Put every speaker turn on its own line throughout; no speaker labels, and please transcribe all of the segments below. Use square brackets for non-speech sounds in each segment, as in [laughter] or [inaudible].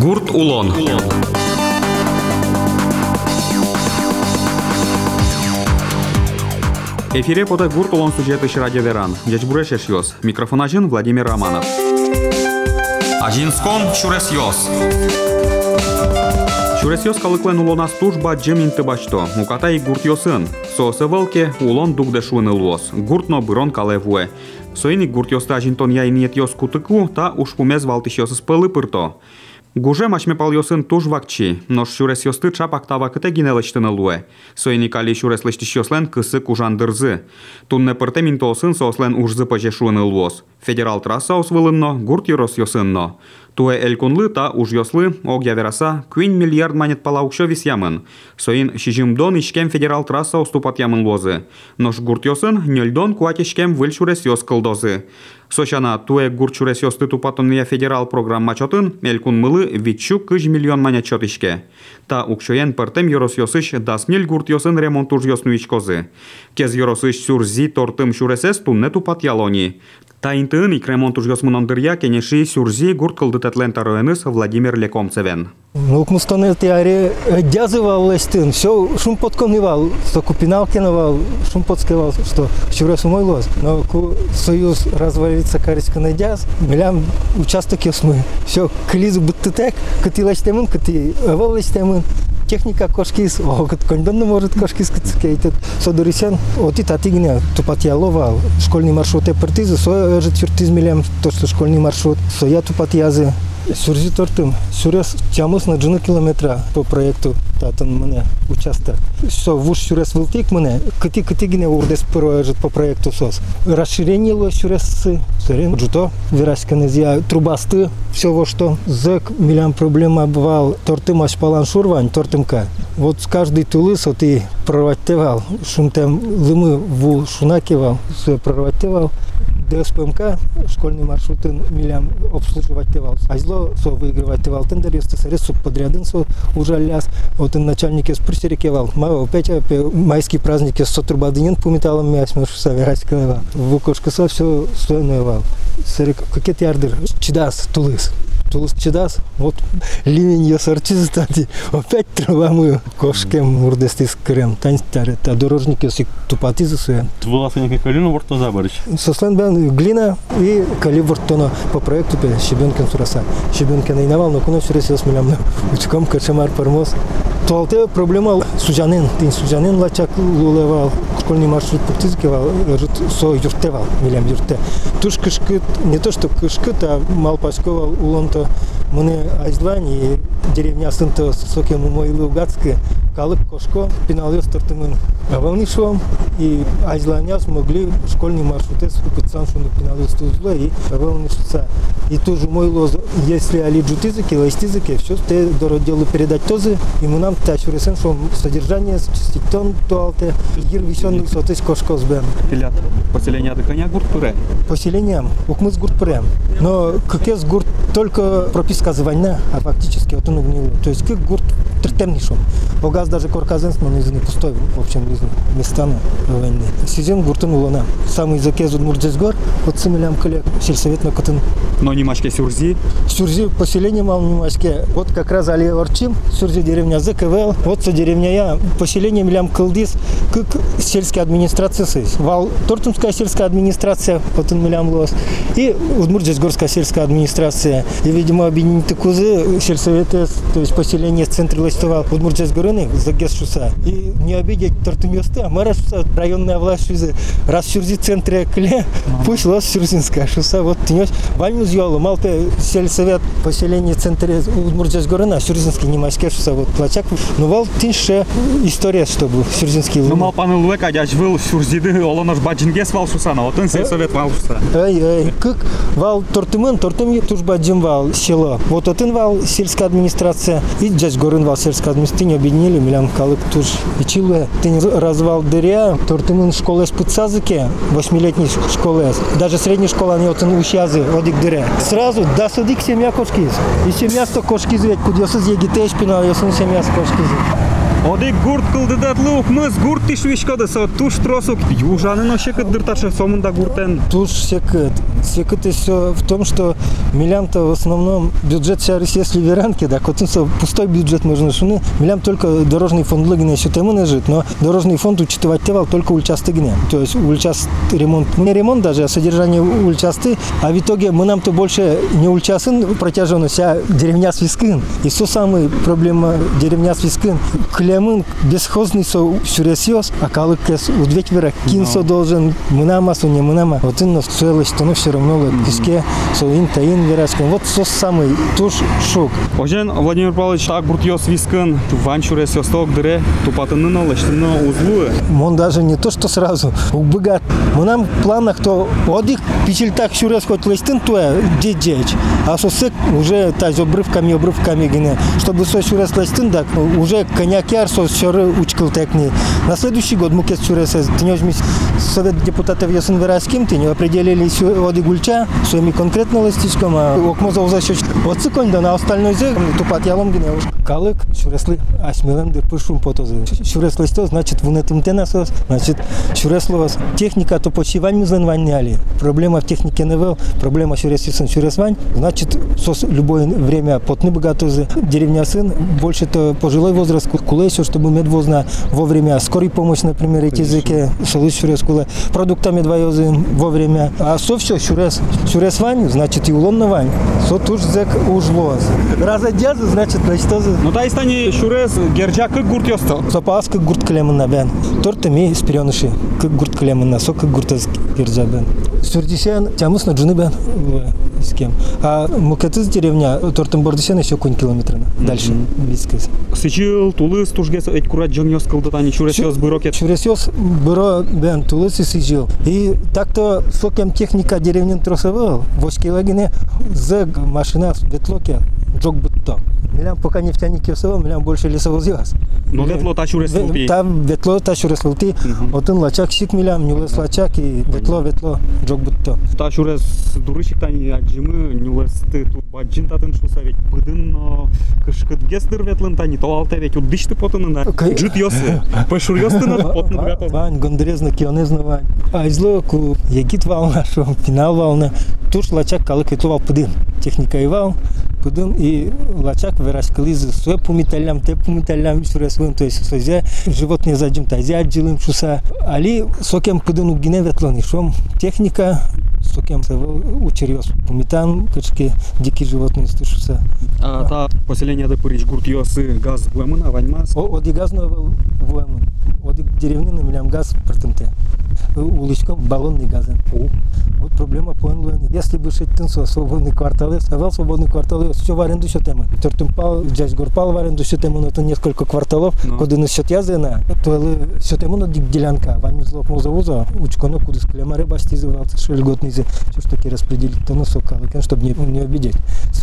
Гурт Улон. Эфире пода Гурт Улон сюжеты Радио Веран. Яч Бурешеш Йос. Микрофон один Владимир Романов. Ажинском Шурес Йос. Шурес Йос калыклен улона служба джемин тыбачто. Уката и гурт йосын. Соose вълке улон дугде шуын луос. Гуртно бырон калевуе. Соини гурт йоста ажинтон я имиет йос кутыку, та уж пумез валтиш йосыс пылы пырто. Гуже машмепал йосын туж вакчи, нош шурес йосты чапак тава кыте гинелыштыны луе. Соини кали шурес лыштиш йослен кысы кужан дырзы. Тунне пырте минтосын сослен ужзы пăже шуыны луос. Федерал трасса освылынно, гурт йорос йосынно. Туе элькунлы та уж йослы, ог явераса, квин миллиард манет палаукшо вис ямын. Соин шижимдон ишкем федерал трасса уступат ямын лозы. Нош гурт йосын, нёльдон куат ишкем выл шурес йос кылдозы. Сочана туе гурт шурес йосты я федерал программа чотын, элькун мылы витчу кыж миллион манет чот ишке. Та укшоен пыртем йорос йосыш дас мил гурт йосын ремонт уж йосну ичкозы. Кез йоросыш сюрзи тортым шуресес тунне тупат ялони. Та интын ик ремонт уж йосмунон дырья кенеши сюрзи гурт кылдытатлен тароеныс Владимир Лекомцевен.
Ну, мустане тиаре дязывал лестын, все шум подконывал, что купинал кеновал, шум подскивал, что вчера сумой лос. Но ку союз развалится кариска на дяз, милям участок ясмы. Все, клизу будто так, кати лестемын, кати авал лестемын. Техника кошкис, о, кат кондон может кошкис кацкейтет. Содорисен, оти татигне, тупатьялова, школьный маршрут эпертизы, со же тюртиз милям, то, что школьный маршрут, со я тупатьязы. Сюрзи тортым. Сюрес тямус на джуну километра по проекту татан мене участок. Со вуш сюрес вилтик мене, кати кати гине урдес проект по проекту сос. Расширение ло сюрес сырин джуто вираська незия трубасты все во что зэк милям проблема бывал тортым аш палан шурвань тортымка. Вот каждый тулыс вот и прорватевал, шунтем лымы ву шунакивал, все прорватевал. ДСПМК школьный маршруты милям обслуживать тевал. А зло со выигрывать тевал тендер, если сарес субподряден со уже ляс. Вот и начальник из присерекевал. Ма опять майские праздники со трубадынен по металлам мяс мы собирать калева. В укошка со все стоянывал. Сарик какие ярдер чидас тулыс. Чидас, вот ливень я сорчиз стати, опять трава мою кошкем урдестис крем, тань старет, а дорожники си тупати за своя.
Това са някакви калина върто забарич.
Сослен бен глина и калибъртона по проекту пе Шибенкен сураса. Шибенкен и навал, но коно сюрес я смелям на учком качамар пармоз. Туалте проблема сужанен, тин сужанен лачак лулевал, школьный маршрут путизкевал, со юртевал, милям юрте. Туш кышкыт, не то что кышкыт, а мал пашковал улонто Мене айзлань и деревня сынты соке мумойлы угацкы калык кошко пиналес тортымын авалнишом и айзланя смогли школьный маршрут пацан шуну пиналес тузло и авалнишца и тоже мой лоз если али джутизыки лайстизыки все те дороделы передать тоже и мы нам тачуресен что содержание стиктон туалте гир висен сотыс кошко сбен
Пилят поселение дыхания гурт пыре.
поселением. Укмыз гурт прям но как есть гурт только прописка звания а фактически вот он угнил. То есть как гурт тертемный шум Огаз даже корказенс, но не пустой, в общем, местами войны. Сидим гуртын улана. Самый закез от Мурдзесгор, от Самилям коллег, сельсовет на Катын.
Но не машке сюрзи.
Сюрзи поселение мал Немашке. Вот как раз Али Орчим, Сюрзи деревня ЗКВЛ. Вот со деревня я, поселение Милям Кылдис, как сельская администрация сыс. Вал Тортумская сельская администрация, вот он Милям Лос. И Удмуртсгорская сельская администрация. И, видимо, объединены кузы сельсоветы, то есть поселение в центре Лостовал. Удмуртсгорыны, загез шуса. И не обидеть Тортумёсты, а мэра шуса, районная власть шузы. Раз Сюрзи центре кле, пусть Лос Сюрзинская шуса. Вот тенёс. Вальмуз ёлу, малпе сельсовет поселение центре Удмуртсгорына, Сюрзинский немайский шуса. Вот плачак. Ну, вал тинше история, чтобы Сюрзинский
Ну мал паны луек адяж выл сюрзиды олонож баджингес вал шусана. Вот он совет вал шуса.
Ай, ай, как вал Тортымын, Тортым тужба вал село. Вот один вал сельская администрация и Джаз Горын вал сельская администрация объединили, милям калык туж. И чилы, ты развал дыря, Тортымын школы спецазыке, восьмилетней школы. Даже средняя школа, они вот ущазы, одик дыря. Сразу, да судик семья кошки. И семья сто кошки зведь, кудьосыз егитеш пинал, ясын семья с кошки
Одик гурт кылдыдатлык мыз гурт тишвишкады со туш тросук южаны ношекыт дырташы сомунда гуртен.
Туш секет. Секрет все в том, что милям-то в основном бюджет вся если веранки, да, котынса пустой бюджет можно шуны. Милям только дорожный фонд лыгина еще тему лежит, но дорожный фонд учитывать тевал только участогне. То есть участ ремонт, не ремонт даже, а содержание участы, а в итоге мы нам-то больше не учасын протяженность, а деревня свискин. И все самое проблема деревня свискин. Клемын бесхозный со сюресиос, а калык кес удвечь вера кинсо должен, мы нама, не мы нама. Вот инно стоилось, то все равно киске, со ин таин. Вот все самый туш шок.
Ожен Владимир Павлович так гуртьос вискын ван чурес ёсток дыре тупатынын олыштыны узлуы.
Он даже не то, что сразу убегать. Мы нам в планах то одих пичель так сюрес хоть листын туя дедеч, а сосык уже таз обрывками обрывками гине. Чтобы со сюрес листын так уже коньякяр со сюры учкал текни. На следующий год мы кес сюрес тнёжми совет депутатов ясын вераским ты не определили оди гульча своими конкретно листичком, а окмозов за оциконь да на остальной зе тупат ялом гине. Калык сюресли асмелем де пышум потозы. Сюрес листо значит в нетым тенасос, значит сюресловас техника то почивань музленваняли. Проблема в технике не был, проблема сюресисын сюресвань, значит сос любое время потны богатозы. Деревня сын, больше то пожилой возраст, кулесю, чтобы медвозна вовремя скорой помощь, например, эти языки, солы сюрес куле, продуктами двоезы вовремя. А со все сюрес, сюрес вань, значит и улон на вань. Со туж зек ужлоз. Разодязы, значит, значит,
Ну та истани шурес герджа как гурт ёсто.
Запас как гурт клемена бен. Торты ми спирёныши как гурт клемена, со как гурт герджа бен. Сюрдисен тямус на джуны бен с кем. А мукетыз деревня тортын бордисен еще кунь километрына. Дальше вискес.
Сычыл тулыс тужгес эт курат жон ёс кылды тани шурес ёс бырок ет.
Чуресёс бюро бен тулыс и сижил. И так-то сокем техника деревнин тросовал. Воскилагине з машина ветлоке джок бутто. Милям пока нефтяники осовал, милям больше лесовозъяз.
Но ветло та шурес лути.
Там ветло та шурес лути. Отын лачак шик милям, нюлес лачак и ветло ветло джок бутто.
Та шурес дурышик тани аджимы нюлесты тут баджин татын шуса ведь пыдын кышкыт гестер ветлын тани то алта ведь уддышты потыны на
Кай-
джит ёсы. Пышур ёсты на [laughs] потны гатов.
Вань, гондерезно, кионезно вань. А изло ку егит волна, шо финал волна. Туш лачак калык ветловал пыдын. Техника и вал, пыдын и лачак верашкализы. Суе пумиталям, те пумиталям, сюресвым, то есть созе животные задим тази аджилым шуса. Али сокем пыдын угине ветлони. Шом техника сокем севел учерьез. Пумитан, качки, дикие животные стышуса.
А та поселение да пырич гурт ёсы газ буэмына ваньмас.
О, оди газно вуемын. Оди деревнины милям газ пыртымте. Уличко баллонный газен. Проблема. Если бы шеттин со свободный кварталы, сказал свободный квартал, все в аренду счет тема. Тортым пал, джаз горпал в аренду счет тема, но это несколько кварталов,
Ну.
куда на счет язына, то счет тема на дик делянка, вань злок мозовоза, учконо куда склемаре бастизывался, шельготный зе, все ж таки распределить то на сокалы, чтобы не, не обидеть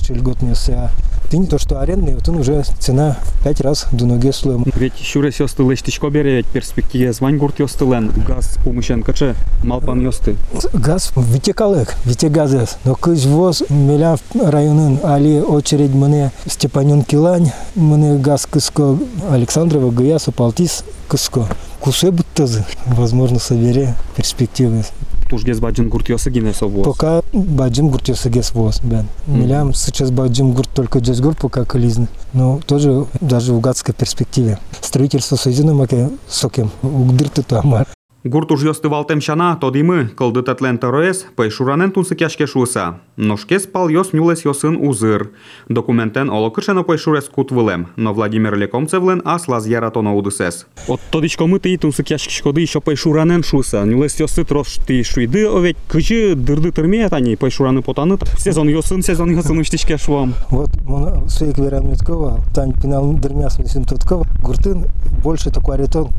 шельготные а ты не то, что арендный, вот он уже цена в пять раз до ноги слоем.
Ведь шурес ёсты лештичко бере ведь перспективе звань гурт ёсты лен газ помощен каче малпан ёсты.
Газ витекалык, витегазес. Но кыз воз меляв районын али очередь мне Степанюн Килань, мне газ кыско Александрова, Гаясу, Палтис кыско. Кусе буттазы, возможно, собере перспективы.
Тужгез баджин гурт ёсы гине совоз.
Пока баджим гуртёсы гес воз, бен. Милям сейчас баджим гурт только джаз гурт пока кализны. Но тоже даже в гадской перспективе. Строительство союза маке сокем. Угдырты то
Гурт уж ёсты валтем шана, тодимы, кылды тетлен тороес, пейшуранен тунсы кяшке шуса. Ношкес пал ёс нюлес ёсын узыр. Документен олокышено пейшурес кут вылем, но Владимир Лекомцевлен ас лаз яратона удысес. От тодичко мы ты тунсы кяшке шкоды еще пейшуранен шуса. Нюлес ёсы трош ты шуйды, овет кычы дырды тырме тани пейшураны потаны. Сезон ёсын, сезон ёсын уштичке швам.
Вот моно суек верамиткова, тань пинал дермяс мисим тоткова. Гуртын больше такой аретон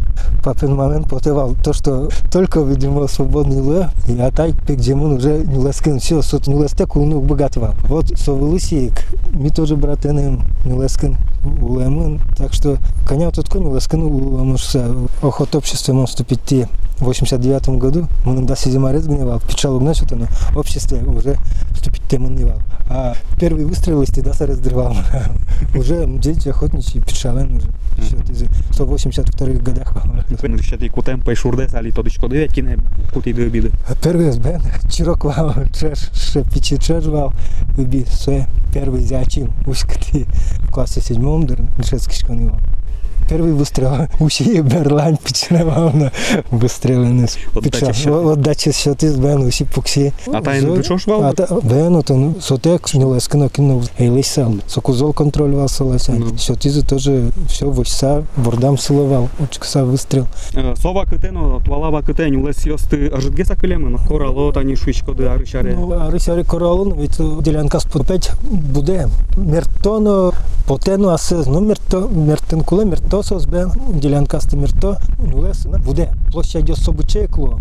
папин момент потевал. То, что только, видимо, свободный лэ, и атай пек джемун уже не ласкин. Все, сот не ластек унук богатывал. Вот совылысик, ми тоже братенем не ласкин улемын. Так что коня тут конь ласкин улемын, охот обществом вступить те в 89 году, мы до Сизимарец гневал, печал значит, но в обществе уже вступить тему не вал. А первый выстрел из Тидаса раздрывал. [laughs] Уже дети охотничьи печален уже. Еще в 182 годах.
Ще ти кутем пейшурде, али то дичко дев'ять кіне куті до обіди.
Первый сбен, чирок вал, чеш, шепичи чеш вал, уби, все, первый зячил, ускати, в классе седьмом, дыр, шецкий школьный вал. Первый выстрел. [laughs] Усі Берлань починав на вистріли
низ.
От дачі сьоти з Бену, усі пуксі.
А та й не причошував?
А та Бену, ну, то ну, сотек сняли, скинув, кинув, і лись сам. Сокузол контролював селася.
Ну.
за теж все войса, бордам силував, очкса вистріл.
Сова китину, твалава китень, лесь йости, аж геса килеми, на корало, та ні швидко, а ришари.
Ну, а ришари корало, навіть ділянка з подпеть буде. Мертоно, потену, а все, ну, мертон, мертон, коли 100 сос бен, ділянка стимірто, лесу буде. площадь йде Собучекло,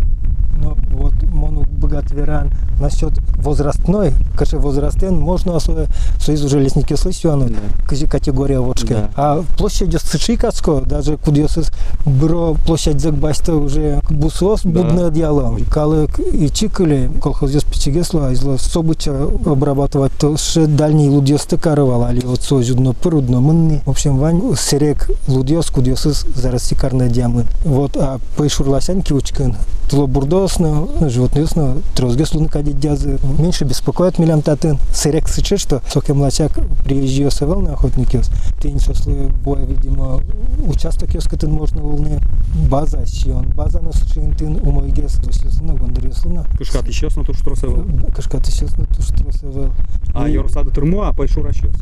ну, вот, мону богат веран насчет возрастной, каже возрастен, можно особо, союз уже лесники слышали, каже категория.
Да.
А площадь Сычикацко, даже кудесыз бюро площадь Закбаста уже бусос
Да.
будное дело. Калык и чикали, колхоз печегесло, а изло собыча обрабатывать, то ще дальний лудьос тыкарывал, али от созюдно пырудно мынны. В общем, вань серек лудьос, кудесыз зараз сикарная диамын. Вот, а пейшурласян киучкин, Тло бурдосно, животноюсно, трозгеслуны кадит дязы. Меньше беспокоит милям татын. Серек сыче, что соке млачак приезжio севел на охотники. Ты не сослы боя, видимо, участок ёскатын можно волны. База, щион. База на сычен тын умой гес. Досьёсына, гондорьёсына.
Кишка ти щось на ту штросево.
Кашка ты сейчас на ту что севел.
А йорсади турму, а пейшура щось.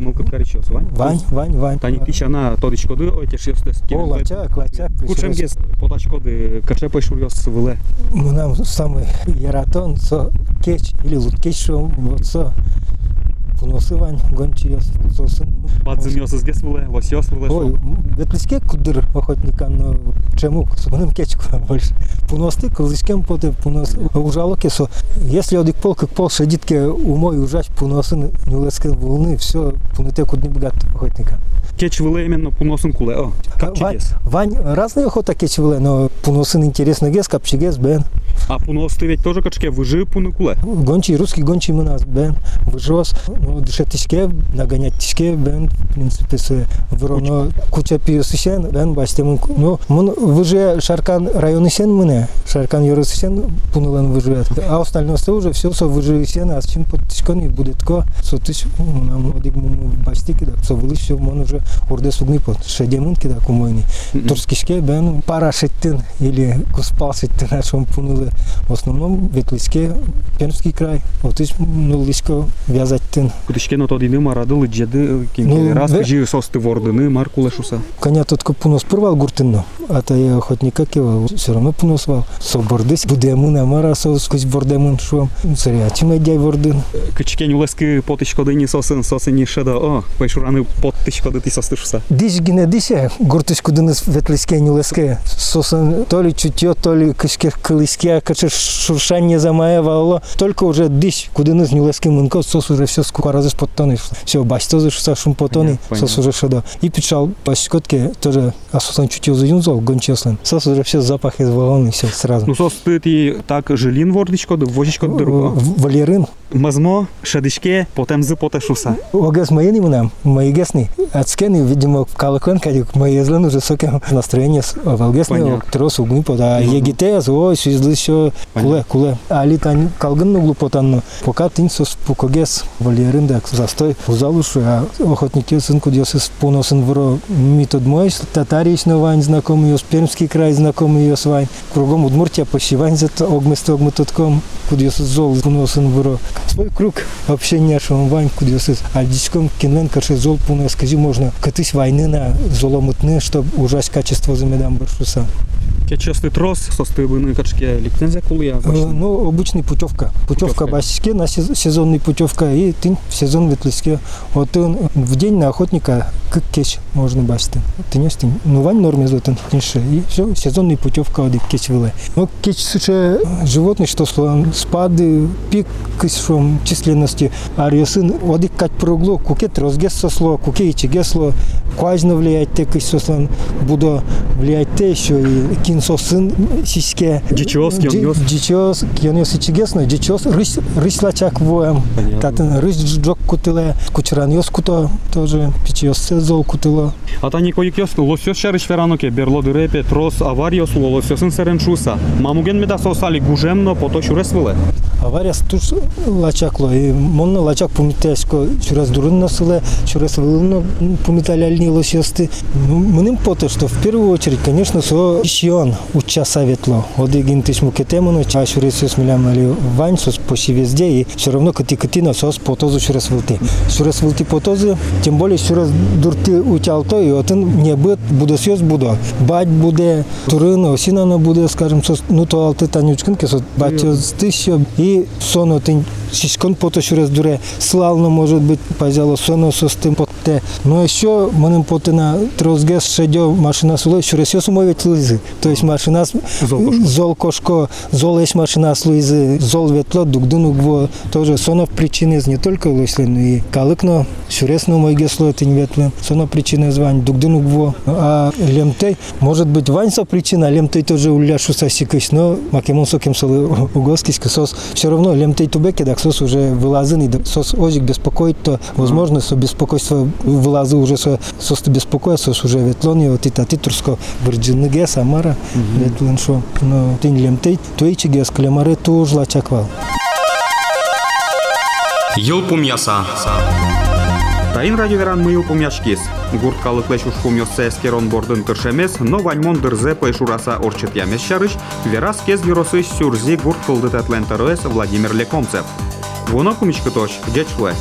Ну киткарі щось, вань?
Вань, Вань, Вань.
Тані тища на то дичко де, ой, тіш йостес.
О, лачак, лачак.
Кучем гес, подачко де, каче пейшур йос виле.
Нам самый яратон, со кеч или луткеч, что вот со Пуносы Вань, гончи ёс, сосын.
Бадзим йосес гес виле, вось йос виле.
Ой, ветлиске кудыр охотника, но чему? Сумным кечку [laughs] больше. Пуности, крылышкем поте пунос. Ужало кесо. Если одик пол, как пол шедитке умой ужач пуносын, нюлескен волны, все, пунете кудни богат охотника.
Keç виле іменно пуносин куле, о. Капчі
Вань. Вань, разные охота кечевле, но пуносын интересно гес, капчигес, бен.
А пунос ти ведь теж качке вижи пуни куле.
Гончий, русский гончий у нас, бен, выжос, ну, дышетишке, нагонять тишке, бен, в принципе, с вороно, куча пиосишен, бен, бачте, мун, ну, мун, выже Шаркан район сен мыне, Шаркан Йорос сен, пунулен выживет, а остальное все уже все, со выжи сен, а с чем под тишко не будет ко, со тыш, нам, одик, мы бачте, кида, со вылы, все, мон уже урде судны под, шедемын, кида, кумойный, турскишке, бен, пара шеттин, или куспал шеттин, а шом пунулы, в основном ветлиске, Пермский край, вот иш нулишко вязать тын.
Кутишке но тоді нема радили джеди,
Ну,
кінки раз
ве-
кажи сости вордини, маркуле шуса.
Коня тут пунос порвал гуртинно, а то я охотника кивал, все равно пунос вал. Со бордись, будемун, а мара со сквозь бордемун швом. Царя, а чим дяй вордин?
Кичкень улески потишкодині сосин, сосині шеда, о, пейшурани потишкоди ти сости шуса.
Диш гине дише, гуртишку динес ветлиске, нюлеске. Сосан то ли чутье, то ли кышке крылыске, каче шуршание замаевало. Только уже диш, кудинес нюлеске мунко, сос уже все сколько разы подтоны. Все, бачто за шуса шум потоны,
Понятно,
сос уже шеда. И печал по щекотке тоже, а сосан чутье заюнзал, гончеслен. Сос уже все запах из волны, все сразу.
Ну сос ти ті так жилін вордичкоди, вожичкоди дорога.
Валерин,
Мазмо, шедишке, потем зи поте шуса.
Огес мои не нам, мои гесни. Отскени, видимо, калакон, кадик, мои злен уже соке настроение с волгесни,
Понятно.
трос угни пода.
Ну,
Егите, ой, сюзли еще куле, куле. Али тань калган нуглу потанно. Пока тинь сос пукогес, валерин, да, застой. Узалушу, а охотники сынку диосис поносен вро метод мой, татарич на вань знакомый, Пермский край знакомый вань. Кругом Удмуртия пощивань за огместо огмутотком, кудиосис зол поносен вро. Свой круг общения, что он вань кудиосис. А дичком кинен, каше зол пуно, скажи, можно катись войны на золомутны, чтобы ужать качество замедам баршуса.
Кечасти трос, сости вини качке ліктензя куле, я
Э, Ну, обычный путевка. Путевка
Путевка.
басичке, на сез- сезонный путевка, и ты в сезон. Вот он в день на охотника как кеч можно бачити. Тинестин, ну вань норме зотен инше. И все, сезонный путевка оди кеч виле. Но кеч суче животные, что слон спады, пик кисшом численности, а рьосын оди кать прогло, кукет розгес сосло, куке и чегесло, кважно влияет те кисослан, будо влиять те, що і кінсосын сіське.
Дичос,
Ди-
кіоньос.
Дичос, кіоньос і чегесно, дичос, рись, рись лачак воем. Татын рись джок кутиле, кучеран йос куто, тоже пічйос сезол кутило.
Ата никой киос лосьос шариш фераноке берло дырепе трос авариос лосьосын сереншуса. Мамуген меда сосали гужемно пото шурес виле.
Авария туш лачакло, и монно лачак помітесько, чурес дурин носиле, чурес вилино поміталяльні лосьости. Ну, Мним пото, что в первую очередь, конечно, со щион уча советло. Оди гинтиш мукетемоно, а чурес сос милямали вань, сос почти везде, и все равно кати катина сос потозу чурес вилти. Чурес вилти потозу, тем более чурес дурти утял то, и отын не бит, буде сьос буде. Бать буде, турин, осінана буде, скажем, сос, ну то алти танючкинки, сос батьо з тисячо, і соно тин Шишкон пото чурес дуре славно может быть позяло соно со тим поте. Но еще маним потина трозгес шедё машина чурес ёс умовит луизы. То есть машина зол кошко, зол есть машина с луизы, зол ветло, дугдуну гво. Тоже соно причины не только луислен, но и калыкно, чурес на мой гесло это не ветлен. Соно причины звань, дугдуну гво. А лемтей, может быть вань со причина, а лемтей тоже уляшу сосикась, но макемон сокем солы [laughs] угоскись, сос все равно лемтей тубеки, так сос уже вылазын, и сос озик беспокоит, то возможно, со беспокойство вылазы уже со сос ты беспокоит, сос уже ветлон, и вот и та титрско вирджин ге самара, ветлен шо, но тин лемтей, то и чигес клемаре туж лачаквал.
Йылпум яса. Тайын радиоверан мыйыл пумяшкис. Гурткалык леш ушхум йоссе эскерон бордын кыршемес, но ваньмон дырзе пайшураса орчыт ямеш шарыш, верас кез юросы сюрзи гурткылды татлен Владимир Лекомцев. Воно кумичкы точ, дечле.